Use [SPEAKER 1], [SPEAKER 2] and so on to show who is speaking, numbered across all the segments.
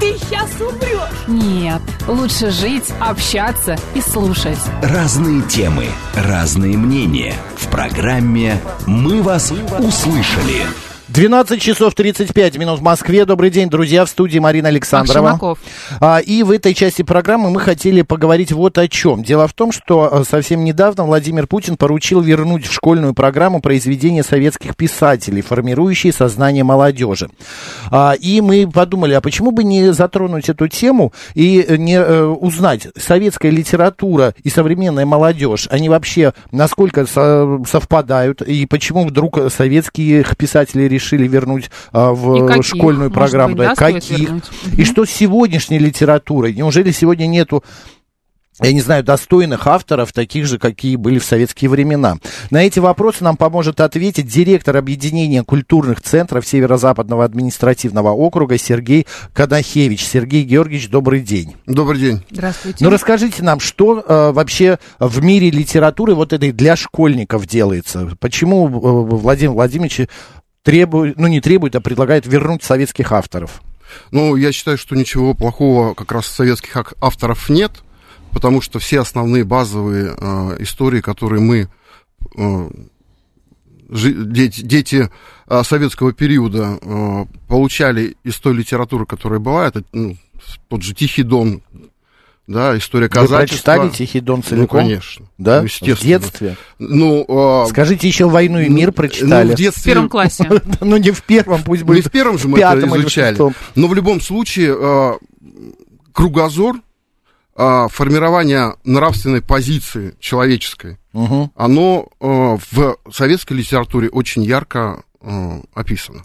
[SPEAKER 1] ты сейчас умрешь.
[SPEAKER 2] Нет, лучше жить, общаться и слушать.
[SPEAKER 3] Разные темы, разные мнения. В программе «Мы вас услышали».
[SPEAKER 4] 12 часов 35 минут в Москве. Добрый день, друзья, в студии Марина Александрова. А, и в этой части программы мы хотели поговорить вот о чем. Дело в том, что а, совсем недавно Владимир Путин поручил вернуть в школьную программу произведения советских писателей, формирующие сознание молодежи. А, и мы подумали, а почему бы не затронуть эту тему и не э, узнать, советская литература и современная молодежь, они вообще насколько со- совпадают, и почему вдруг советских писателей решили вернуть а, в
[SPEAKER 2] И каких?
[SPEAKER 4] школьную программу?
[SPEAKER 2] быть, да,
[SPEAKER 4] каких?
[SPEAKER 2] вернуть?
[SPEAKER 4] И что с сегодняшней литературой? Неужели сегодня нету я не знаю, достойных авторов, таких же, какие были в советские времена. На эти вопросы нам поможет ответить директор Объединения культурных центров Северо-Западного административного округа Сергей Кадахевич. Сергей Георгиевич, добрый день.
[SPEAKER 5] Добрый день.
[SPEAKER 2] Здравствуйте.
[SPEAKER 4] Ну, расскажите нам, что э, вообще в мире литературы вот этой для школьников делается? Почему э, Владимир Владимирович требует, ну, не требует, а предлагает вернуть советских авторов?
[SPEAKER 5] Ну, я считаю, что ничего плохого как раз советских авторов нет, потому что все основные базовые э, истории, которые мы, э, жи- дети, дети э, советского периода, э, получали из той литературы, которая была, это ну, тот же Тихий Дон, да, история
[SPEAKER 4] Вы
[SPEAKER 5] казачества.
[SPEAKER 4] прочитали «Тихий дон»
[SPEAKER 5] Ну,
[SPEAKER 4] целиком?
[SPEAKER 5] конечно.
[SPEAKER 4] Да?
[SPEAKER 5] Ну,
[SPEAKER 4] в
[SPEAKER 5] естественно.
[SPEAKER 4] детстве?
[SPEAKER 5] Ну, э,
[SPEAKER 4] Скажите, еще «Войну и мир»
[SPEAKER 5] ну,
[SPEAKER 4] прочитали?
[SPEAKER 5] в
[SPEAKER 2] В
[SPEAKER 5] детстве...
[SPEAKER 2] первом классе.
[SPEAKER 4] Ну, не в первом, пусть
[SPEAKER 5] Не
[SPEAKER 4] будет
[SPEAKER 5] в первом же мы
[SPEAKER 4] пятом
[SPEAKER 5] это изучали. Но в любом случае э, кругозор э, формирования нравственной позиции человеческой, оно э, в советской литературе очень ярко описано.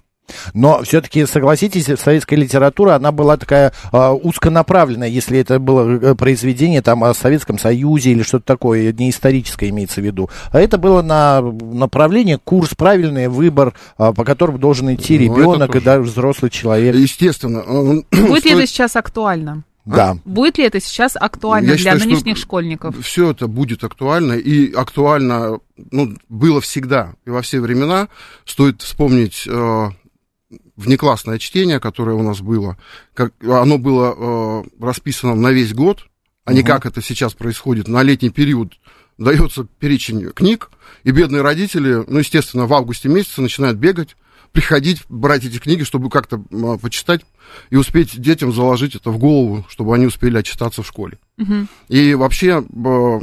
[SPEAKER 4] Но все-таки, согласитесь, советская литература, она была такая а, узконаправленная, если это было э, произведение там о Советском Союзе или что-то такое, не историческое имеется в виду. А это было на направление, курс, правильный выбор, а, по которому должен идти
[SPEAKER 5] Ну,
[SPEAKER 4] ребенок и даже взрослый человек.
[SPEAKER 5] Естественно. э,
[SPEAKER 2] Будет ли это сейчас актуально?
[SPEAKER 4] Да.
[SPEAKER 2] Будет ли это сейчас актуально
[SPEAKER 5] Я
[SPEAKER 2] для
[SPEAKER 5] считаю, что
[SPEAKER 2] нынешних школьников?
[SPEAKER 5] Все это будет актуально, и актуально ну, было всегда и во все времена. Стоит вспомнить э, внеклассное чтение, которое у нас было. Как, оно было э, расписано на весь год, а не
[SPEAKER 4] Мгм.
[SPEAKER 5] как это сейчас происходит. На летний период дается перечень книг, и бедные родители, ну, естественно, в августе месяце начинают бегать, приходить, брать эти книги, чтобы как-то м, почитать и успеть детям заложить это в голову, чтобы они успели отчитаться в школе.
[SPEAKER 2] Мгм.
[SPEAKER 5] И вообще, э,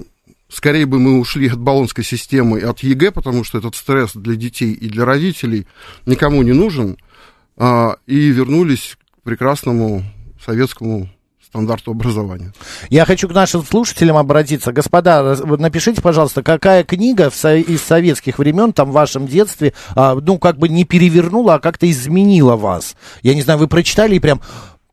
[SPEAKER 5] скорее бы мы ушли от болонской системы и от ЕГЭ, потому что этот стресс для детей и для родителей никому не нужен, а, и вернулись к прекрасному советскому стандарту образования.
[SPEAKER 4] Я хочу к нашим слушателям обратиться. Господа, напишите, пожалуйста, какая книга из советских времен, там, в вашем детстве, а, ну, как бы не перевернула, а как-то изменила вас? Я не знаю, вы прочитали и прям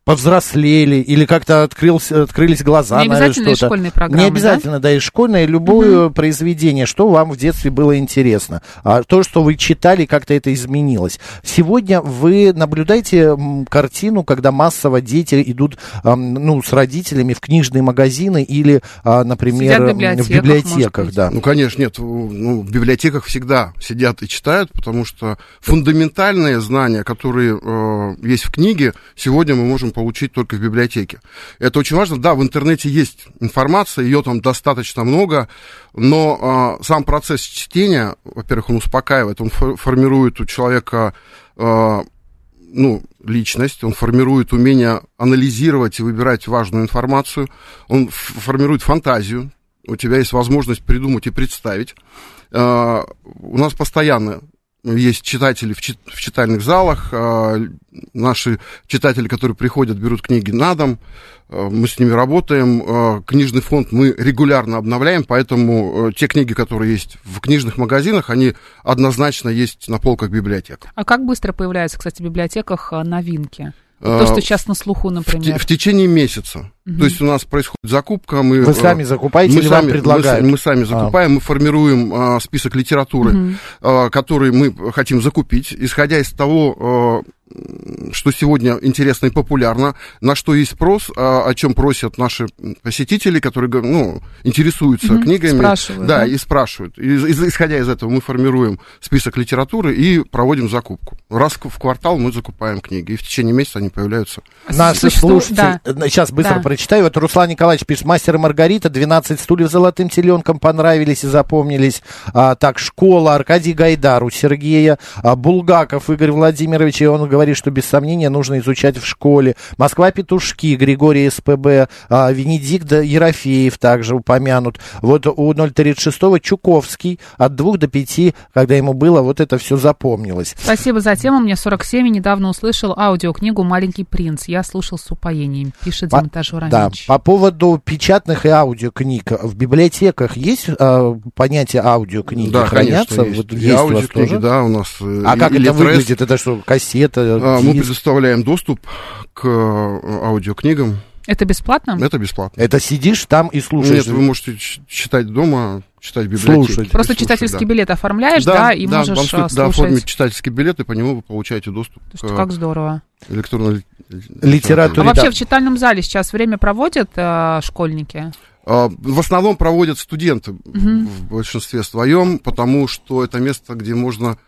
[SPEAKER 4] повзрослели, или как-то открылся, открылись глаза
[SPEAKER 2] Не
[SPEAKER 4] на
[SPEAKER 2] обязательно из
[SPEAKER 4] что-то.
[SPEAKER 2] школьной программы,
[SPEAKER 4] Не обязательно, да, из школьной, любое произведение, что вам в детстве было интересно. А то, что вы читали, как-то это изменилось. Сегодня вы наблюдаете картину, когда массово дети идут, ну, с родителями в книжные магазины или, а, например,
[SPEAKER 2] Сидят в библиотеках,
[SPEAKER 4] в библиотеках, да.
[SPEAKER 5] Ну, конечно, нет, в- ну, в библиотеках всегда сидят и читают, потому что фундаментальные знания, которые э, есть в книге, сегодня мы можем получить только в библиотеке. Это очень важно. Да, в интернете есть информация, ее там достаточно много, но э, сам процесс чтения, во-первых, он успокаивает, он фор- формирует у человека э, ну, личность, он формирует умение анализировать и выбирать важную информацию, он формирует фантазию, у тебя есть возможность придумать и представить. Э, У нас постоянно есть читатели в, чит- в читальных залах, э, наши читатели, которые приходят, берут книги на дом, э, мы с ними работаем, э, книжный фонд мы регулярно обновляем, поэтому э, те книги, которые есть в книжных магазинах, они однозначно есть на полках библиотек.
[SPEAKER 2] А как быстро появляются, кстати, в библиотеках новинки? То,
[SPEAKER 5] э,
[SPEAKER 2] что сейчас на слуху,
[SPEAKER 5] в, те-
[SPEAKER 2] например.
[SPEAKER 5] в течение месяца. То есть у нас происходит закупка, мы...
[SPEAKER 4] Вы
[SPEAKER 5] э,
[SPEAKER 4] сами закупаете
[SPEAKER 5] мы
[SPEAKER 4] или
[SPEAKER 5] сами,
[SPEAKER 4] вам предлагают?
[SPEAKER 5] Мы, мы сами закупаем, мы формируем а, список литературы, а, который мы хотим закупить, исходя из того, а, что сегодня интересно и популярно, на что есть спрос, а, о чем просят наши посетители, которые ну, интересуются
[SPEAKER 2] Мгм,
[SPEAKER 5] книгами.
[SPEAKER 2] спрашивают,
[SPEAKER 5] Да,
[SPEAKER 2] да?
[SPEAKER 5] и спрашивают. И исходя из этого мы формируем список литературы и проводим закупку. Раз в квартал мы закупаем книги, и в течение месяца они появляются.
[SPEAKER 4] Наши
[SPEAKER 2] Существует-
[SPEAKER 4] слушатели,
[SPEAKER 2] да.
[SPEAKER 4] э, сейчас быстро
[SPEAKER 2] Да.
[SPEAKER 4] прочитаю. Вот Руслан Николаевич пишет, мастер и Маргарита, 12 стульев золотым теленком понравились и запомнились. А, так, школа, Аркадий Гайдар у Сергея, а, Булгаков Игорь Владимирович, и он говорит, что без сомнения нужно изучать в школе. Москва Петушки, Григорий СПБ, а, Венедикт Ерофеев также упомянут. Вот у 036 Чуковский от 2 до 5, когда ему было, вот это все запомнилось.
[SPEAKER 2] Спасибо за тему. Мне 47 и недавно услышал аудиокнигу «Маленький принц». Я слушал с упоением, пишет
[SPEAKER 4] По-
[SPEAKER 2] Демонтаж
[SPEAKER 4] Да, по поводу печатных и аудиокниг. В библиотеках есть э, понятие аудиокниги?
[SPEAKER 5] Да,
[SPEAKER 4] хранятся?
[SPEAKER 5] конечно, есть.
[SPEAKER 4] Вот
[SPEAKER 5] И
[SPEAKER 4] есть у вас
[SPEAKER 5] аудиокниги,
[SPEAKER 4] тоже?
[SPEAKER 5] да, у нас. э,
[SPEAKER 4] А
[SPEAKER 5] и-
[SPEAKER 4] как
[SPEAKER 5] и
[SPEAKER 4] это выглядит? Это что, кассета?
[SPEAKER 5] А, Мы предоставляем доступ к э, аудиокнигам.
[SPEAKER 2] Это бесплатно?
[SPEAKER 5] Это бесплатно.
[SPEAKER 4] Это сидишь там и слушаешь?
[SPEAKER 5] Нет, вы можете читать дома, читать в библиотеке.
[SPEAKER 4] Слушать.
[SPEAKER 2] Просто
[SPEAKER 5] слушать,
[SPEAKER 2] читательский
[SPEAKER 5] да.
[SPEAKER 2] билет оформляешь, да, и
[SPEAKER 5] да,
[SPEAKER 2] можешь
[SPEAKER 5] вам
[SPEAKER 2] а,
[SPEAKER 5] стоит, да,
[SPEAKER 2] слушать.
[SPEAKER 5] оформить читательский билет, и по нему вы получаете доступ
[SPEAKER 2] То есть
[SPEAKER 5] к
[SPEAKER 2] как здорово.
[SPEAKER 5] электронной ли-
[SPEAKER 2] А
[SPEAKER 4] Литературе.
[SPEAKER 2] вообще
[SPEAKER 4] да.
[SPEAKER 2] в читальном зале сейчас время проводят а, школьники?
[SPEAKER 5] А, В основном проводят студенты в большинстве своем, потому что это место, где можно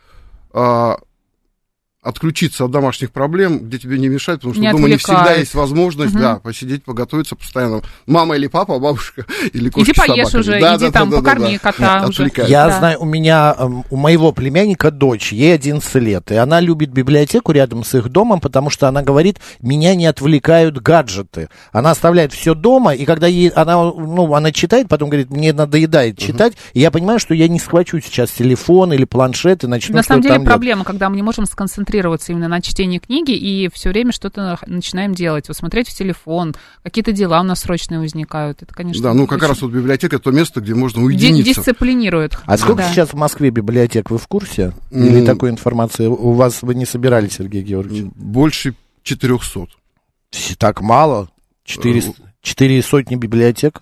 [SPEAKER 5] отключиться от домашних проблем, где тебе не мешают, потому что
[SPEAKER 2] Не
[SPEAKER 5] дома не всегда есть возможность,
[SPEAKER 2] Мгм.
[SPEAKER 5] да, посидеть, поготовиться постоянно. Мама или папа, бабушка или кошка
[SPEAKER 2] Иди поешь
[SPEAKER 5] собаками.
[SPEAKER 2] уже,
[SPEAKER 5] Да,
[SPEAKER 2] иди
[SPEAKER 5] да,
[SPEAKER 2] там
[SPEAKER 5] да, да,
[SPEAKER 2] покорми
[SPEAKER 5] да.
[SPEAKER 2] кота уже.
[SPEAKER 5] Отвлекают.
[SPEAKER 4] Я
[SPEAKER 2] Да.
[SPEAKER 4] знаю, у меня, эм, у моего племянника дочь, ей 11 лет, и она любит библиотеку рядом с их домом, потому что она говорит, меня не отвлекают гаджеты. Она оставляет все дома, и когда ей, она, ну, она читает, потом говорит, мне надоедает читать, и я понимаю, что я не схвачу сейчас телефон или планшет и начну
[SPEAKER 2] На самом деле
[SPEAKER 4] там делать.
[SPEAKER 2] проблема, когда мы не можем сконцентрироваться именно на чтении книги и все время что-то начинаем делать, вот смотреть в телефон, какие-то дела у нас срочные возникают. Это, конечно,
[SPEAKER 5] Да, ну как
[SPEAKER 2] очень
[SPEAKER 5] раз вот библиотека это то место, где можно
[SPEAKER 2] ди-
[SPEAKER 5] уединиться.
[SPEAKER 2] дисциплинирует.
[SPEAKER 4] А сколько
[SPEAKER 2] Да.
[SPEAKER 4] сейчас в Москве библиотек, вы в курсе? Или такой информации у вас вы не собирали, Сергей Георгиевич?
[SPEAKER 5] Больше 400.
[SPEAKER 4] С- Так мало? Четыре, четыре сотни библиотек?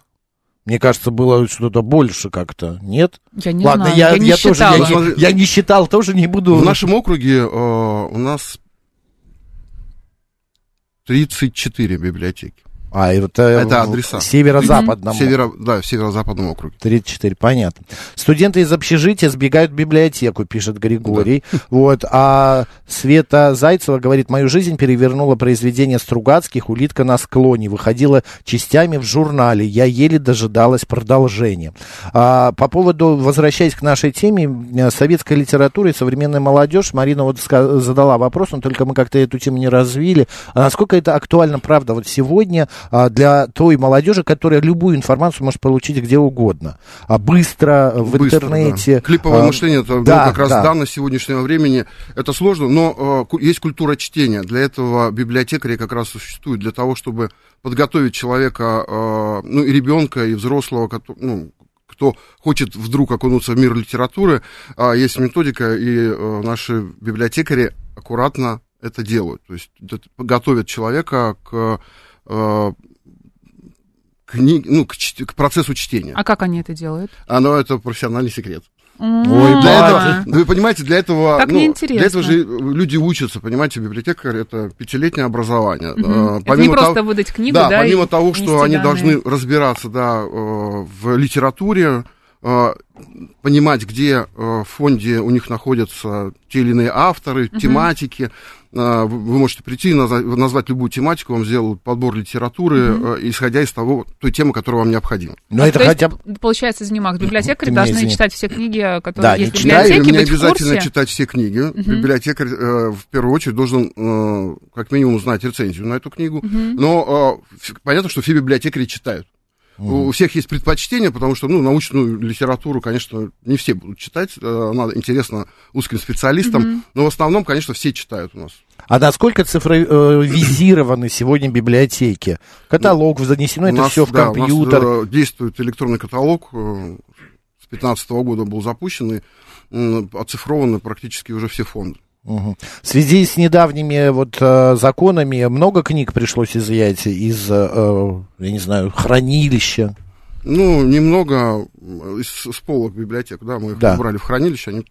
[SPEAKER 4] Мне кажется, было что-то больше как-то, нет?
[SPEAKER 2] Я не
[SPEAKER 4] Ладно,
[SPEAKER 2] знаю,
[SPEAKER 4] я,
[SPEAKER 2] я, не
[SPEAKER 4] я тоже я, не- я не считал, тоже не буду.
[SPEAKER 5] В нашем округе э, у нас 34 библиотеки.
[SPEAKER 4] А, это,
[SPEAKER 5] Это
[SPEAKER 4] в
[SPEAKER 5] адреса.
[SPEAKER 4] Северо-западном.
[SPEAKER 5] Северо, да, в северо-западном округе.
[SPEAKER 4] 34, понятно. Студенты из общежития сбегают в библиотеку, пишет Григорий. Вот, а Света Зайцева говорит, мою жизнь перевернуло произведение Стругацких «Улитка на склоне». Выходила частями в журнале. Я еле дожидалась продолжения. А, по поводу, возвращаясь к нашей теме, э, советская литература и современная молодежь, Марина вот задала вопрос, но только мы как-то эту тему не развили. А насколько это актуально, правда, вот сегодня для той молодежи, которая любую информацию может получить где угодно. А быстро, в
[SPEAKER 5] Быстро,
[SPEAKER 4] интернете.
[SPEAKER 5] да. Клиповое
[SPEAKER 4] а,
[SPEAKER 5] мышление, это ну,
[SPEAKER 4] да,
[SPEAKER 5] как раз
[SPEAKER 4] да.
[SPEAKER 5] данность сегодняшнего времени. Это сложно, но э, есть культура чтения. Для этого библиотекари как раз существуют, для того, чтобы подготовить человека, э, ну и ребенка, и взрослого, кото- ну, кто хочет вдруг окунуться в мир литературы, а, есть методика, и э, наши библиотекари аккуратно это делают. То есть готовят человека к, э, кни- ну, к, к процессу чтения.
[SPEAKER 2] А как они это делают?
[SPEAKER 5] Оно это профессиональный секрет.
[SPEAKER 2] Ой,
[SPEAKER 5] Для этого, вы понимаете, для этого,
[SPEAKER 2] Так
[SPEAKER 5] ну, для этого же люди учатся, понимаете, библиотекарь это пятилетнее образование.
[SPEAKER 2] Мгм.
[SPEAKER 5] Э,
[SPEAKER 2] Это не просто выдать книгу, да,
[SPEAKER 5] да, помимо
[SPEAKER 2] и
[SPEAKER 5] того, что они
[SPEAKER 2] данные.
[SPEAKER 5] должны разбираться, да, э, в литературе, э, понимать, где в фонде у них находятся те или иные авторы, тематики. Э, Вы можете прийти, наза- назвать любую тематику, вам сделают подбор литературы, э, исходя из того, той темы, которая вам необходима.
[SPEAKER 4] Но
[SPEAKER 2] А
[SPEAKER 4] это
[SPEAKER 2] то
[SPEAKER 4] хотя бы...
[SPEAKER 2] получается, занимак библиотекари должны
[SPEAKER 4] извини.
[SPEAKER 2] читать все книги, которые
[SPEAKER 4] Да,
[SPEAKER 2] есть в
[SPEAKER 4] не
[SPEAKER 5] Да, и
[SPEAKER 2] библиотеке,
[SPEAKER 5] не
[SPEAKER 2] в
[SPEAKER 5] обязательно
[SPEAKER 2] курсе.
[SPEAKER 5] читать все книги. Библиотекарь э, в первую очередь должен э, как минимум знать рецензию на эту книгу. Но э, понятно, что все библиотекари читают. У у всех есть предпочтение, потому что ну, научную литературу, конечно, не все будут читать. э, Она интересна узким специалистам. Но в основном, конечно, все читают у нас.
[SPEAKER 4] А насколько цифровизированы сегодня библиотеки? Каталог занесено,
[SPEAKER 5] У
[SPEAKER 4] это
[SPEAKER 5] нас,
[SPEAKER 4] все в
[SPEAKER 5] да, у нас,
[SPEAKER 4] компьютер.
[SPEAKER 5] э, действует электронный каталог. э, С 2015 года был запущен и оцифрованы практически уже все фонды.
[SPEAKER 4] Мгм. В связи с недавними вот э, законами много книг пришлось изъять из, э, э, я не знаю, хранилища.
[SPEAKER 5] Ну, немного с, с полок библиотек, да, мы их
[SPEAKER 4] Да.
[SPEAKER 5] убрали в хранилище, они,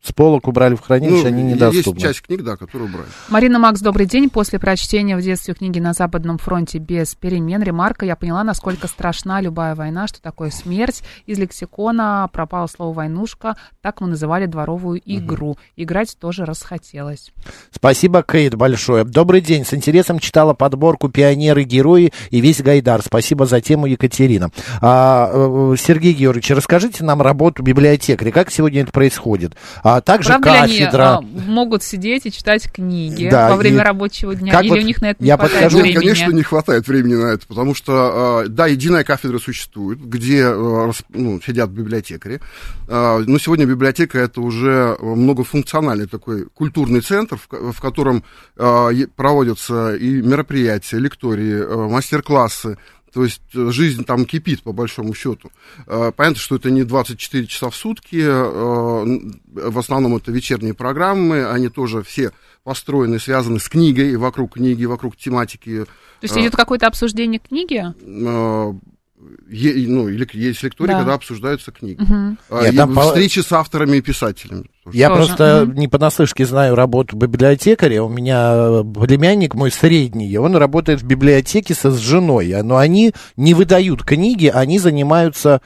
[SPEAKER 4] С полок убрали в хранилище,
[SPEAKER 5] ну,
[SPEAKER 4] они
[SPEAKER 5] есть
[SPEAKER 4] недоступны.
[SPEAKER 5] часть книг, да, которые убрали.
[SPEAKER 2] Марина Макс, добрый день. После прочтения в детстве книги «На Западном фронте без перемен» ремарка я поняла, насколько страшна любая война, что такое смерть. Из лексикона пропало слово «войнушка», так мы называли дворовую игру. Играть тоже расхотелось.
[SPEAKER 4] Спасибо, Кейт, большое. Добрый день. С интересом читала подборку «Пионеры, герои» и весь Гайдар. Спасибо за тему, Екатерина. А, э, Сергей Георгиевич, расскажите нам работу библиотекаря. Как сегодня это происходит? А также
[SPEAKER 2] Правда ли они
[SPEAKER 4] кафедра.
[SPEAKER 2] а, могут сидеть и читать книги
[SPEAKER 4] Да,
[SPEAKER 2] во время
[SPEAKER 4] и
[SPEAKER 2] рабочего дня?
[SPEAKER 4] как
[SPEAKER 2] Или
[SPEAKER 4] вот
[SPEAKER 2] у них на это не
[SPEAKER 4] я
[SPEAKER 2] хватает
[SPEAKER 4] подскажу-
[SPEAKER 2] времени?
[SPEAKER 5] конечно, не хватает времени на это, потому что, э, да, единая кафедра существует, где рас- ну, сидят библиотекари, Э, но сегодня библиотека это уже многофункциональный такой культурный центр, в ко- в котором проводятся и мероприятия, лектории, мастер-классы, то есть э, жизнь там кипит, по большому счету. Э, Понятно, что это не 24 часа в сутки, э, в основном это вечерние программы, они тоже все построены, связаны с книгой, вокруг книги, вокруг тематики.
[SPEAKER 2] То есть идет какое-то обсуждение книги?
[SPEAKER 5] Э, е- ну, или есть лектории,
[SPEAKER 2] Да.
[SPEAKER 5] когда обсуждаются книги.
[SPEAKER 2] Мгм.
[SPEAKER 5] А,
[SPEAKER 4] Нет, там по-
[SPEAKER 5] встречи с авторами и писателями. тоже.
[SPEAKER 4] Я
[SPEAKER 2] Тоже.
[SPEAKER 4] просто
[SPEAKER 2] Мгм.
[SPEAKER 4] не понаслышке знаю работу библиотекаря. У меня племянник мой средний, он работает в библиотеке со, с женой. Но они не выдают книги, они занимаются...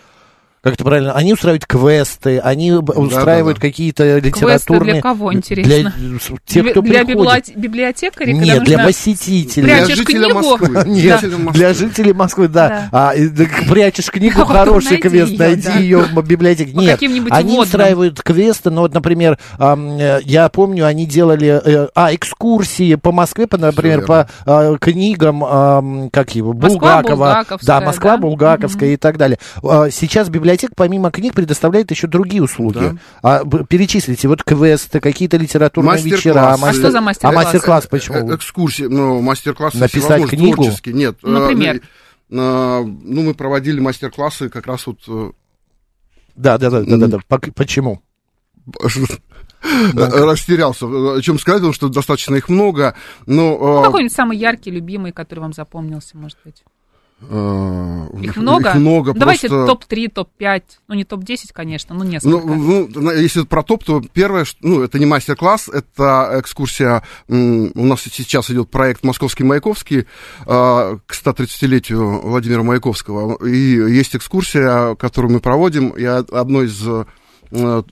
[SPEAKER 4] Как это правильно? Они устраивают квесты, они устраивают
[SPEAKER 5] да.
[SPEAKER 4] какие-то литературные...
[SPEAKER 2] для кого, интересно?
[SPEAKER 4] Для тех,
[SPEAKER 2] Для-
[SPEAKER 4] кто
[SPEAKER 2] для
[SPEAKER 4] приходит.
[SPEAKER 2] библиоте- библиотекаря? когда
[SPEAKER 4] Нет, для
[SPEAKER 2] нужно-
[SPEAKER 4] посетителей.
[SPEAKER 5] Для
[SPEAKER 2] Прячешь
[SPEAKER 5] жителя
[SPEAKER 2] книгу?
[SPEAKER 5] Москвы.
[SPEAKER 4] Нет,
[SPEAKER 5] Москвы.
[SPEAKER 4] для жителей Москвы, да.
[SPEAKER 2] Да.
[SPEAKER 4] А, да, прячешь книгу,
[SPEAKER 2] А потом
[SPEAKER 4] хороший
[SPEAKER 2] найди
[SPEAKER 4] квест,
[SPEAKER 2] её,
[SPEAKER 4] найди
[SPEAKER 2] да.
[SPEAKER 4] ее в библиотеке. Нет,
[SPEAKER 2] каким-нибудь
[SPEAKER 4] они
[SPEAKER 2] вводным.
[SPEAKER 4] устраивают квесты, ну вот, например, э, я помню, они делали, э, а, экскурсии по Москве, по, например, по а, книгам, ам, как его,
[SPEAKER 2] Москва
[SPEAKER 4] Булгакова.
[SPEAKER 2] Булгаковская,
[SPEAKER 4] Да, Москва
[SPEAKER 2] да?
[SPEAKER 4] Булгаковская и так далее. А, Сейчас библиотека, помимо книг, предоставляет еще другие услуги.
[SPEAKER 5] Да.
[SPEAKER 4] А, перечислите, вот квесты, какие-то литературные
[SPEAKER 5] Мастер-классы.
[SPEAKER 4] вечера.
[SPEAKER 5] А что
[SPEAKER 2] за мастер-классы?
[SPEAKER 4] А мастер-класс
[SPEAKER 5] Э,
[SPEAKER 4] почему?
[SPEAKER 5] Экскурсии, ну, мастер-классы
[SPEAKER 4] Написать книгу?
[SPEAKER 5] творческие. Нет. э,
[SPEAKER 2] Например?
[SPEAKER 5] э, э, ну, мы проводили мастер-классы как раз вот... э,
[SPEAKER 4] Да, да, да, да, да, да. Почему?
[SPEAKER 5] Растерялся. О чем сказать, потому что достаточно их много. Но,
[SPEAKER 2] Ну,
[SPEAKER 5] э,
[SPEAKER 2] какой-нибудь самый яркий, любимый, который вам запомнился, может быть?
[SPEAKER 5] Э,
[SPEAKER 2] Их много?
[SPEAKER 5] Их много.
[SPEAKER 2] Давайте
[SPEAKER 5] просто-
[SPEAKER 2] топ-3, топ-5. Ну, не топ-10, конечно, но несколько.
[SPEAKER 5] Ну, ну, если про топ, то первое, ну, это не мастер-класс, это экскурсия. У нас сейчас идет проект Московский Маяковский а, к 130-летию Владимира Маяковского. И есть экскурсия, которую мы проводим, и од- одно из э,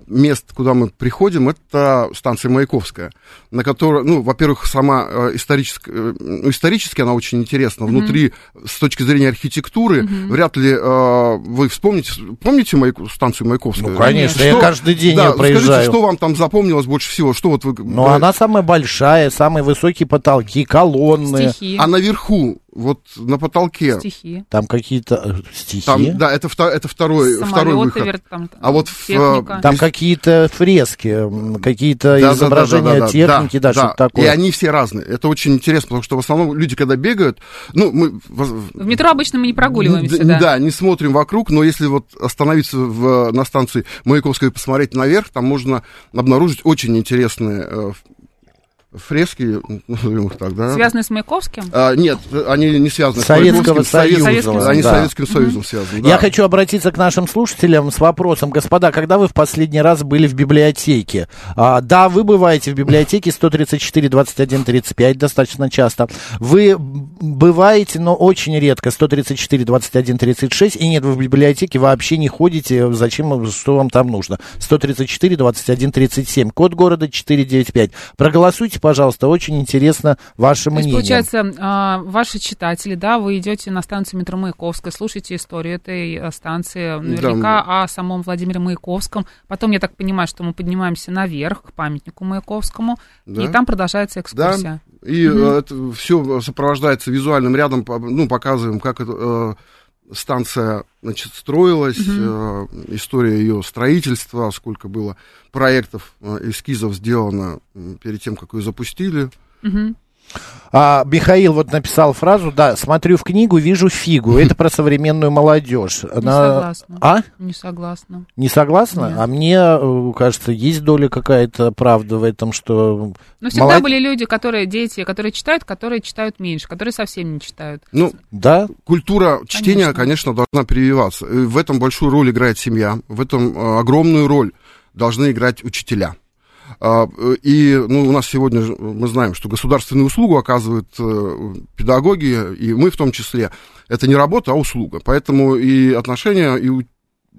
[SPEAKER 5] мест, куда мы приходим, это станция Маяковская, на которой, ну, во-первых, сама э, историческая, э, ну, исторически она очень интересна. Внутри, с точки зрения архитектуры, вряд ли э, вы вспомните, помните Маяк- станцию Маяковскую?
[SPEAKER 4] Ну, конечно,
[SPEAKER 5] Что-
[SPEAKER 4] я каждый день
[SPEAKER 5] да,
[SPEAKER 4] ее проезжаю.
[SPEAKER 5] Скажите, что вам там запомнилось больше всего? Что вот вы...
[SPEAKER 4] Но она самая большая, самые высокие потолки, колонны.
[SPEAKER 2] Стихи.
[SPEAKER 5] А наверху, вот на потолке,
[SPEAKER 2] Стихи.
[SPEAKER 4] Там какие-то э, стихи.
[SPEAKER 5] там, да, это, это второй, второй
[SPEAKER 2] Самолеты,
[SPEAKER 5] выход.
[SPEAKER 2] вер- там,
[SPEAKER 5] А вот в,
[SPEAKER 2] техника.
[SPEAKER 5] э,
[SPEAKER 4] Там какие-то фрески, какие-то
[SPEAKER 5] Да, да,
[SPEAKER 4] изображения
[SPEAKER 5] да, да, да,
[SPEAKER 4] техники, да, что-то
[SPEAKER 5] И
[SPEAKER 4] такое.
[SPEAKER 5] они все разные. Это очень интересно, потому что в основном люди, когда бегают, ну, мы...
[SPEAKER 2] В метро обычно мы не прогуливаемся, да.
[SPEAKER 5] Да, не смотрим вокруг, но если вот остановиться в, на станции Маяковской и посмотреть наверх, там можно обнаружить очень интересные э, фрески, назовем их так, да?
[SPEAKER 2] Связанные с Маяковским?
[SPEAKER 5] А, нет, они не связаны
[SPEAKER 4] Советского
[SPEAKER 5] с
[SPEAKER 4] Союза,
[SPEAKER 5] Советским- Они
[SPEAKER 4] да.
[SPEAKER 5] с Советским Союзом связаны, да.
[SPEAKER 4] Я хочу обратиться к нашим слушателям с вопросом. Господа, когда вы в последний раз были в библиотеке? А, да, вы бываете в библиотеке 134, 21, 35 достаточно часто. Вы бываете, но очень редко 134, 21, 36. И нет, вы в библиотеке вообще не ходите. Зачем, что вам там нужно? 134, 21, 37. Код города 495. Проголосуйте, пожалуйста. Очень интересно ваше
[SPEAKER 2] То есть,
[SPEAKER 4] мнение.
[SPEAKER 2] получается, а, ваши читатели, да, вы идете на станцию метро Маяковская, слушаете историю этой а, станции, наверняка о самом Владимире Маяковском. Потом, я так понимаю, что мы поднимаемся наверх к памятнику Маяковскому,
[SPEAKER 5] Да.
[SPEAKER 2] и там продолжается экскурсия.
[SPEAKER 5] Да, и э, это все сопровождается визуальным рядом, ну, показываем, как это, э, станция значит, строилась, э, история ее строительства, сколько было проектов, э, эскизов сделано перед тем, как ее запустили.
[SPEAKER 2] Мгм.
[SPEAKER 4] А, Михаил вот написал фразу, да, смотрю в книгу, вижу фигу. Это про современную молодежь.
[SPEAKER 2] Не согласна.
[SPEAKER 4] А?
[SPEAKER 2] Не согласна.
[SPEAKER 4] Не согласна?
[SPEAKER 2] Нет.
[SPEAKER 4] А мне э, кажется, есть доля какая-то правды в этом, что...
[SPEAKER 2] Но всегда
[SPEAKER 4] молод-
[SPEAKER 2] были люди, которые, дети, которые читают, которые читают меньше, которые совсем не читают.
[SPEAKER 5] Ну,
[SPEAKER 4] Да?
[SPEAKER 5] культура чтения,
[SPEAKER 2] Конечно.
[SPEAKER 5] конечно, должна прививаться. И в этом большую роль играет семья, в этом э, огромную роль должны играть учителя. А, И ну, у нас сегодня мы знаем, что государственную услугу оказывают э, педагоги, и мы в том числе. Это не работа, а услуга. Поэтому и отношения и у-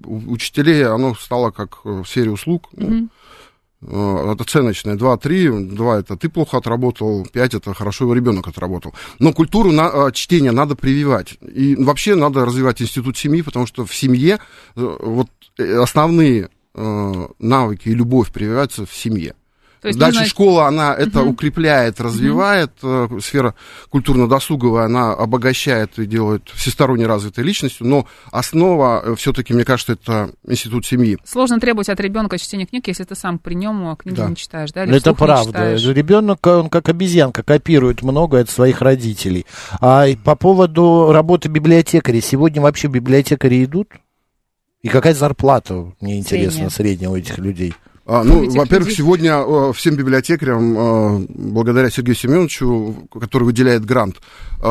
[SPEAKER 5] учителей, оно стало как э, в сфере услуг. Э, Это оценочное. Два, три. Два это ты плохо отработал, пять это хорошо его ребенок отработал. Но культуру на, чтения надо прививать. И вообще надо развивать институт семьи, потому что в семье вот основные э, навыки и любовь прививаются в семье.
[SPEAKER 2] То есть
[SPEAKER 5] Дальше
[SPEAKER 2] нужно-
[SPEAKER 5] школа, она это
[SPEAKER 2] Мгм.
[SPEAKER 5] укрепляет, развивает, э, сфера культурно-досуговая, она обогащает и делает всесторонне развитой личностью, но основа все-таки, мне кажется, это институт семьи.
[SPEAKER 2] Сложно требовать от ребенка чтения книг, если ты сам при нем книги
[SPEAKER 5] Да.
[SPEAKER 2] не читаешь, да? или
[SPEAKER 4] Это
[SPEAKER 2] вслух не
[SPEAKER 4] правда. Ребенок, он как обезьянка, копирует многое от своих родителей. А по поводу работы библиотекарей. Сегодня вообще библиотекари идут? И какая зарплата, мне интересно,
[SPEAKER 2] Средняя.
[SPEAKER 4] средняя у этих людей?
[SPEAKER 5] А, ну,
[SPEAKER 2] этих
[SPEAKER 5] во-первых,
[SPEAKER 2] людей.
[SPEAKER 5] сегодня э, всем библиотекарям, э, благодаря Сергею Семеновичу, который выделяет грант, э,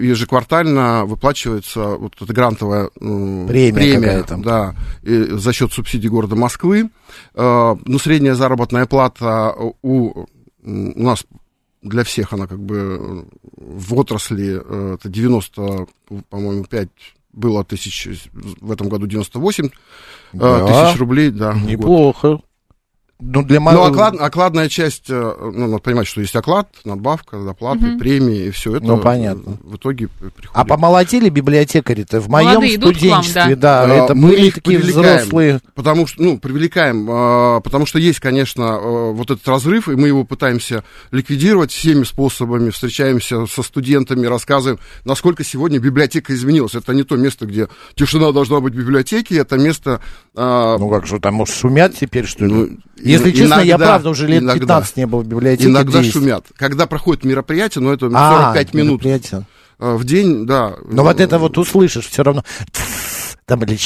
[SPEAKER 5] ежеквартально выплачивается вот эта грантовая м,
[SPEAKER 4] Премия какая-то.
[SPEAKER 5] да, и за счет субсидий города Москвы. Э, ну, средняя заработная плата у, у нас для всех она как бы э, в отрасли э, это 90, по-моему, 5 было тысяч, в этом году 98 э,
[SPEAKER 4] Да.
[SPEAKER 5] тысяч рублей, да. год.
[SPEAKER 4] Ну, для
[SPEAKER 5] Ну,
[SPEAKER 4] мо-
[SPEAKER 5] оклад- окладная часть, э, ну, надо понимать, что есть оклад, надбавка, доплаты,
[SPEAKER 2] Мгм.
[SPEAKER 5] премии, и все это
[SPEAKER 4] Ну, понятно.
[SPEAKER 5] в итоге приходит.
[SPEAKER 4] А помолодели библиотекари-то? В моем
[SPEAKER 2] Молодые идут к вам,
[SPEAKER 4] студенчестве,
[SPEAKER 2] да?
[SPEAKER 4] да,
[SPEAKER 5] А,
[SPEAKER 4] это
[SPEAKER 5] мы
[SPEAKER 4] были
[SPEAKER 5] их
[SPEAKER 4] такие взрослые.
[SPEAKER 5] Потому что, ну, привлекаем, а, потому что есть, конечно, а, вот этот разрыв, и мы его пытаемся ликвидировать всеми способами, встречаемся со студентами, рассказываем, насколько сегодня библиотека изменилась. Это не то место, где тишина должна быть в библиотеке, это место... а,
[SPEAKER 4] Ну как же, там, может, шумят теперь, что ли?
[SPEAKER 5] ну,
[SPEAKER 4] Если
[SPEAKER 5] и-
[SPEAKER 4] честно, я
[SPEAKER 5] иногда-
[SPEAKER 4] правда уже лет
[SPEAKER 5] иногда.
[SPEAKER 4] 15 не был в библиотеке.
[SPEAKER 5] Иногда
[SPEAKER 4] 10.
[SPEAKER 5] шумят. Когда проходит мероприятие, но это
[SPEAKER 4] А,
[SPEAKER 5] 45 минут
[SPEAKER 4] мероприятие.
[SPEAKER 5] а, в день, да.
[SPEAKER 4] Но вот это вот услышишь все равно. Там или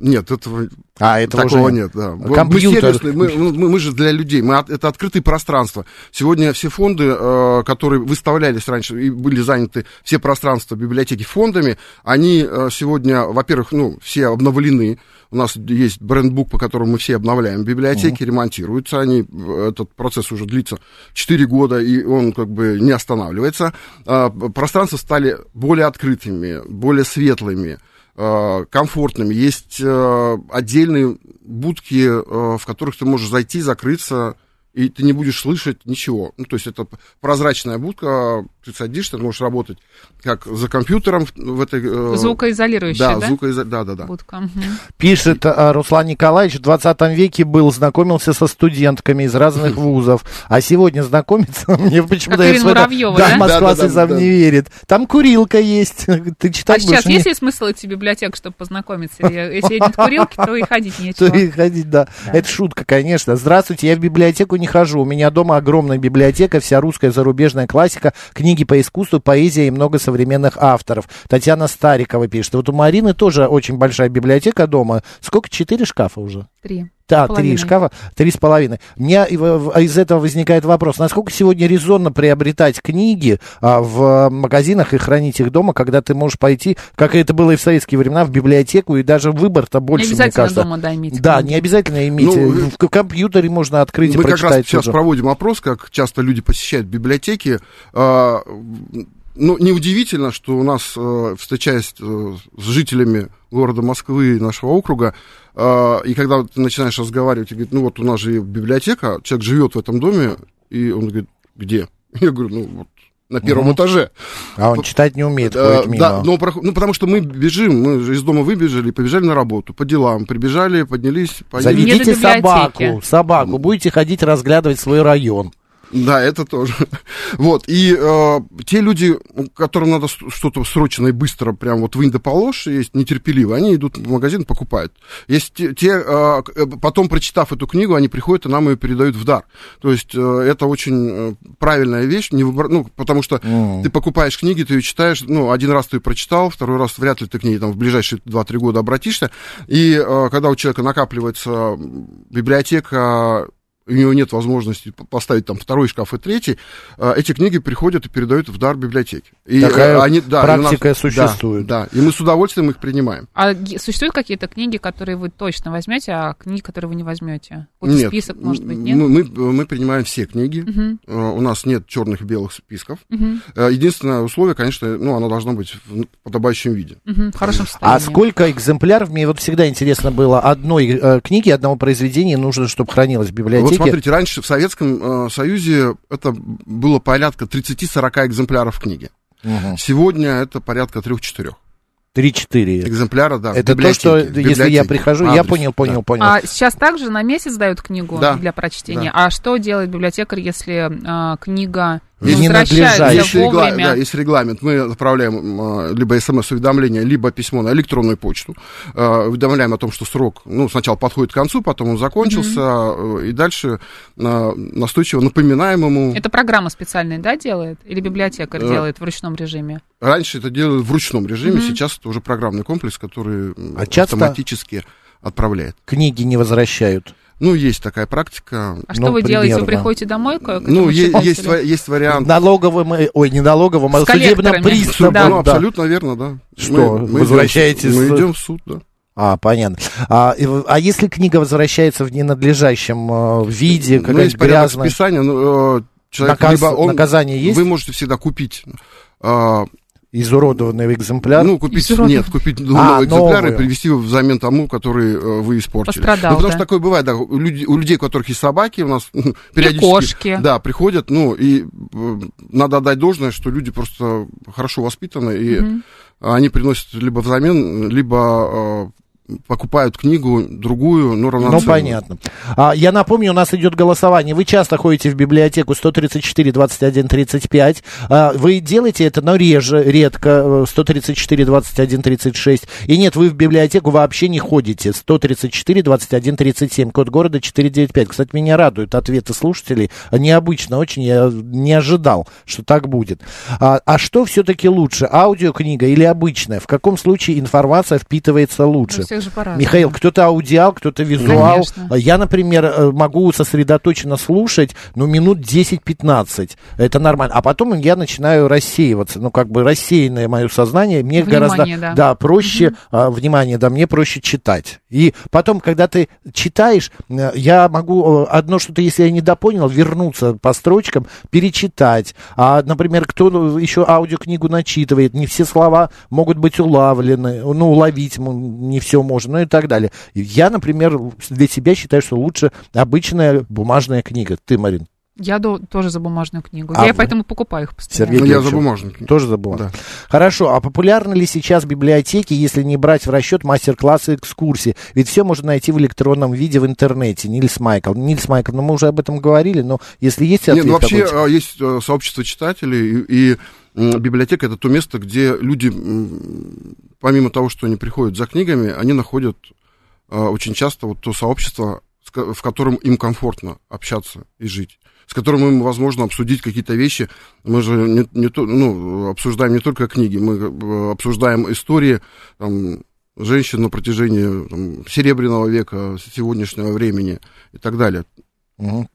[SPEAKER 5] Нет, этого
[SPEAKER 4] А, этого
[SPEAKER 5] такого
[SPEAKER 4] уже
[SPEAKER 5] нет, да. Мы-
[SPEAKER 4] Компьютер.
[SPEAKER 5] Мы, мы, мы- мы же для людей, мы, от- это открытые пространства. Сегодня все фонды, э, которые выставлялись раньше и были заняты, все пространства библиотеки фондами, они э, сегодня, во-первых, ну, все обновлены. У нас есть брендбук, по которому мы все обновляем. Библиотеки ремонтируются, они, э, этот процесс уже длится 4 года, и он как бы не останавливается. А, Пространства стали более открытыми, более светлыми э, комфортными. Есть э, отдельные будки, э, в которых ты можешь зайти, закрыться, и ты не будешь слышать ничего. Ну, то есть это прозрачная будка, ты садишься, ты можешь работать как за компьютером в, этой... э,
[SPEAKER 2] Звукоизолирующая,
[SPEAKER 5] да,
[SPEAKER 2] да?
[SPEAKER 5] звукоизо- да, да, да.
[SPEAKER 2] Будка. Мгм.
[SPEAKER 4] Пишет а, Руслан Николаевич, в 20 веке был, знакомился со студентками из разных вузов, а сегодня знакомиться, мне почему-то...
[SPEAKER 2] Как Ирина Муравьева,
[SPEAKER 4] да?
[SPEAKER 2] да?
[SPEAKER 4] Москва
[SPEAKER 5] Да-да-да,
[SPEAKER 4] слезам
[SPEAKER 5] да.
[SPEAKER 4] не верит. Там курилка есть, ты
[SPEAKER 2] А
[SPEAKER 4] читать
[SPEAKER 2] сейчас
[SPEAKER 4] больше не-
[SPEAKER 2] есть ли смысл идти в библиотеку, чтобы познакомиться? Если нет курилки, то и ходить
[SPEAKER 4] То
[SPEAKER 2] нечего.
[SPEAKER 4] и ходить, да. Это шутка, конечно. Здравствуйте, я в библиотеку не хожу. У меня дома огромная библиотека, вся русская зарубежная классика, книги по искусству, поэзия и много современных авторов. Татьяна Старикова пишет. Вот у Марины тоже очень большая библиотека дома. Сколько? Четыре шкафа уже?
[SPEAKER 2] Три.
[SPEAKER 4] Да, три шкафа, три с половиной. У меня и в- из этого возникает вопрос, насколько сегодня резонно приобретать книги а, в магазинах и хранить их дома, когда ты можешь пойти, как это было и в советские времена, в библиотеку, и даже выбор-то больше, мне
[SPEAKER 2] обязательно
[SPEAKER 4] кажется.
[SPEAKER 2] дома, да, иметь
[SPEAKER 4] Да,
[SPEAKER 2] книги.
[SPEAKER 4] не обязательно иметь.
[SPEAKER 5] Ну,
[SPEAKER 4] в, компьютере можно открыть
[SPEAKER 5] Мы
[SPEAKER 4] и
[SPEAKER 5] как раз
[SPEAKER 4] прочитать.
[SPEAKER 5] сейчас проводим опрос, как часто люди посещают библиотеки. А, Ну, неудивительно, что у нас, э, встречаясь э, с жителями города Москвы и нашего округа, а, и когда ты начинаешь разговаривать, и говорит, ну вот у нас же библиотека, человек живет в этом доме, и он говорит, где? Я говорю, ну вот на первом
[SPEAKER 4] Мгм.
[SPEAKER 5] этаже.
[SPEAKER 4] А он читать не умеет,
[SPEAKER 5] Э,
[SPEAKER 4] ходит мимо.
[SPEAKER 5] Да, но ну, потому что мы бежим, мы же из дома выбежали, побежали на работу, по делам, прибежали, поднялись.
[SPEAKER 2] Не
[SPEAKER 4] Заведите собаку, собаку, будете ходить разглядывать свой район.
[SPEAKER 5] Да, это тоже. Вот, и э, те люди, которым надо что-то срочно и быстро, прям вот да положь, есть нетерпеливые, они идут в магазин, покупают. Есть те, те, э, э, потом, прочитав эту книгу, они приходят и нам ее передают в дар. То есть э, это очень э, правильная вещь, не выбор- ну, потому что ты покупаешь книги, ты ее читаешь, ну, один раз ты ее прочитал, второй раз вряд ли ты к ней там в ближайшие 2-3 года обратишься. И э, когда у человека накапливается библиотека у него нет возможности поставить там второй шкаф и третий, э, эти книги приходят и передают в дар библиотеки. И,
[SPEAKER 4] Такая
[SPEAKER 5] э, они, да, и у нас-
[SPEAKER 4] практика
[SPEAKER 5] да,
[SPEAKER 4] существует.
[SPEAKER 5] Да, и мы с удовольствием их принимаем.
[SPEAKER 2] А существуют какие-то книги, которые вы точно возьмете, а книги, которые вы не возьмете? Какой-то
[SPEAKER 5] Нет,
[SPEAKER 2] список, может быть, нет?
[SPEAKER 5] Мы, мы, мы принимаем все книги. Э, У нас нет черных и белых списков. Э, Единственное условие, конечно, ну, оно должно быть в подобающем виде.
[SPEAKER 2] Мгм. В хорошем состоянии.
[SPEAKER 4] А сколько экземпляров, мне вот всегда интересно было, одной книги, одного произведения нужно, чтобы хранилось в библиотеке?
[SPEAKER 5] Смотрите, раньше в Советском э, Союзе это было порядка 30-40 экземпляров книги.
[SPEAKER 4] Мгм.
[SPEAKER 5] Сегодня это порядка 3-4
[SPEAKER 4] Три-четыре.
[SPEAKER 5] экземпляра, да.
[SPEAKER 4] Это то, что если я прихожу, я
[SPEAKER 5] Адрес,
[SPEAKER 4] понял, понял,
[SPEAKER 5] да.
[SPEAKER 4] понял.
[SPEAKER 2] А сейчас также на месяц дают книгу
[SPEAKER 5] Да.
[SPEAKER 2] для прочтения.
[SPEAKER 5] Да.
[SPEAKER 2] А что делает библиотекарь, если а, книга не
[SPEAKER 4] Не.
[SPEAKER 5] Есть, регла- да, есть регламент. Мы отправляем э, либо смс-уведомление, либо письмо на электронную почту. Э, Уведомляем о том, что срок ну, сначала подходит к концу, потом он закончился, э, и дальше э, настойчиво напоминаем ему.
[SPEAKER 2] Это программа специальная, да, делает? Или библиотекарь
[SPEAKER 5] Э,
[SPEAKER 2] делает в ручном режиме?
[SPEAKER 5] Раньше это делали в ручном режиме, сейчас это уже программный комплекс, который
[SPEAKER 4] А часто-
[SPEAKER 5] автоматически отправляет.
[SPEAKER 4] Книги не возвращают.
[SPEAKER 5] Ну, есть такая практика.
[SPEAKER 2] А что
[SPEAKER 4] Ну,
[SPEAKER 2] вы делаете? Вы
[SPEAKER 4] примерно.
[SPEAKER 2] приходите домой к
[SPEAKER 5] Ну, е- есть, есть вариант.
[SPEAKER 4] Налоговым, э, ой, не налоговым, а
[SPEAKER 2] С коллекторами.
[SPEAKER 5] Суд,
[SPEAKER 4] судебно-приставным.
[SPEAKER 2] Да.
[SPEAKER 5] ну, абсолютно верно, да.
[SPEAKER 4] Что, возвращаете
[SPEAKER 5] идем,
[SPEAKER 4] с-
[SPEAKER 5] мы идем в суд, да.
[SPEAKER 4] А, понятно. А, а если книга возвращается в ненадлежащем э, виде,
[SPEAKER 5] Ну,
[SPEAKER 4] какая-то
[SPEAKER 5] есть порядок
[SPEAKER 4] грязная,
[SPEAKER 5] списания, ну, э, человек
[SPEAKER 4] наказ-
[SPEAKER 5] либо он,
[SPEAKER 4] наказание есть?
[SPEAKER 5] Вы можете всегда купить,
[SPEAKER 4] изуродованный экземпляр?
[SPEAKER 5] ну, купить,
[SPEAKER 2] Изуродованный.
[SPEAKER 5] нет, купить
[SPEAKER 4] А,
[SPEAKER 5] новый экземпляр и привезти его взамен тому, который э, вы испортили.
[SPEAKER 2] Пострадал,
[SPEAKER 5] ну, потому
[SPEAKER 2] да.
[SPEAKER 5] что такое бывает, да, у людей, у людей, у которых есть собаки, у нас ну, периодически...
[SPEAKER 2] кошки.
[SPEAKER 5] Да, приходят, ну, и э, надо отдать должное, что люди просто хорошо воспитаны, и они приносят либо взамен, либо э, покупают книгу другую, но
[SPEAKER 4] Ну,
[SPEAKER 5] равноценную.
[SPEAKER 4] понятно. А, я напомню, у нас идет голосование. Вы часто ходите в библиотеку 134 21 35. А, вы делаете это, но реже, редко, э, 134 21 36. И нет, вы в библиотеку вообще не ходите. 134 21 37, код города 495. Кстати, меня радуют ответы слушателей. Необычно очень, я не ожидал, что так будет. А, а что все-таки лучше, аудиокнига или обычная? В каком случае информация впитывается лучше?
[SPEAKER 2] У всех же по-разному.
[SPEAKER 4] Михаил, кто-то аудиал, кто-то визуал.
[SPEAKER 2] Конечно.
[SPEAKER 4] Я, например, э, могу сосредоточенно слушать, ну, минут 10-15. Это нормально. А потом я начинаю рассеиваться. Ну, как бы рассеянное мое сознание. Мне
[SPEAKER 2] Внимание,
[SPEAKER 4] гораздо
[SPEAKER 2] да.
[SPEAKER 4] проще, а, внимание, да, мне проще читать. И потом, когда ты читаешь, э, я могу э, одно что-то, если я не допонял, вернуться по строчкам, перечитать. А, например, кто еще аудиокнигу начитывает, не все слова могут быть улавлены, ну, уловить не все можно, ну и так далее. Я, например, для себя считаю, что лучше обычная бумажная книга. Ты, Марин,
[SPEAKER 2] Я до- тоже за бумажную книгу.
[SPEAKER 4] А
[SPEAKER 2] я
[SPEAKER 4] вы?
[SPEAKER 2] поэтому покупаю их постоянно.
[SPEAKER 4] Сергей
[SPEAKER 5] Ну, я за бумажную книгу.
[SPEAKER 4] тоже за бумажную?
[SPEAKER 5] Да.
[SPEAKER 4] Хорошо, а популярны ли сейчас библиотеки, если не брать в расчет мастер-классы и экскурсии? Ведь все можно найти в электронном виде в интернете. Нильс Майкл. Нильс Майкл, ну мы уже об этом говорили, но если есть
[SPEAKER 5] Нет,
[SPEAKER 4] ответ
[SPEAKER 5] ну, вообще
[SPEAKER 4] какой-то?
[SPEAKER 5] а, есть э, сообщество читателей, и, и, библиотека это то место, где люди, помимо того, что они приходят за книгами, они находят э, очень часто вот то сообщество, в котором им комфортно общаться и жить, с которым возможно обсудить какие-то вещи. Мы же не, не то, ну, обсуждаем не только книги, мы э, обсуждаем истории там, женщин на протяжении там, Серебряного века, сегодняшнего времени и так далее.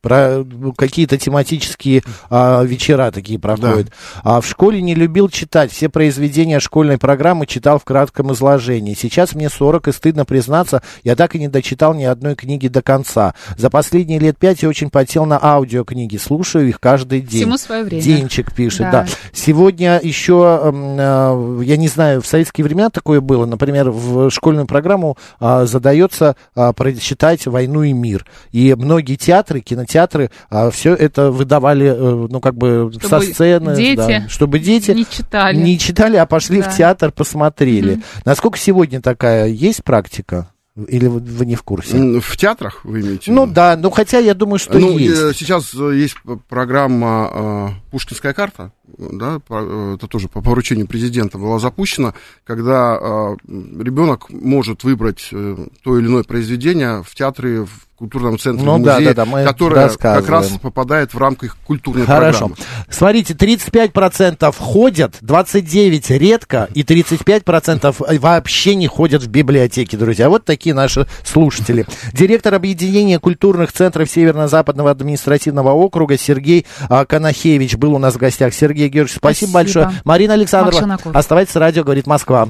[SPEAKER 4] Про ну, какие-то тематические а, вечера такие проходят. А в школе не любил читать. Все произведения школьной программы читал в кратком изложении. Сейчас мне 40, и стыдно признаться, я так и не дочитал ни одной книги до конца. За последние лет пять я очень потел на аудиокниги. Слушаю их каждый день.
[SPEAKER 2] Всему свое время.
[SPEAKER 4] Денчик пишет, да.
[SPEAKER 2] Да.
[SPEAKER 4] Сегодня еще, эм, э, я не знаю, в советские времена такое было, например, в школьную программу а, задается а, прочитать «Войну и мир». И многие театры, кинотеатры все это выдавали, э, ну, как бы со
[SPEAKER 2] Чтобы
[SPEAKER 4] сцены.
[SPEAKER 2] дети
[SPEAKER 4] да, чтобы дети
[SPEAKER 2] Не читали.
[SPEAKER 4] не читали, а пошли
[SPEAKER 2] Да.
[SPEAKER 4] в театр, посмотрели.
[SPEAKER 2] Мгм.
[SPEAKER 4] Насколько сегодня такая есть практика? Или вы, вы не в курсе?
[SPEAKER 5] В театрах вы имеете? в
[SPEAKER 4] Ну да, ну хотя я думаю, что
[SPEAKER 5] ну,
[SPEAKER 4] есть.
[SPEAKER 5] э, сейчас э, есть программа «Пушкинская карта», да, это тоже по поручению президента была запущена, когда ребенок может выбрать то или иное произведение в театре, в культурном центре,
[SPEAKER 4] Ну
[SPEAKER 5] в
[SPEAKER 4] да, да, да, мы
[SPEAKER 5] которое как раз попадает в рамках культурной
[SPEAKER 4] Хорошо.
[SPEAKER 5] программы.
[SPEAKER 4] Смотрите, 35% ходят, 29% редко, и 35% вообще не ходят в библиотеки, друзья. Вот такие наши слушатели. Директор объединения культурных центров Северно-Западного административного округа Сергей а, Канахевич был у нас в гостях. Сергей Георгиевич, спасибо,
[SPEAKER 2] Спасибо.
[SPEAKER 4] большое. Марина Александровна, оставайтесь с радио, говорит Москва.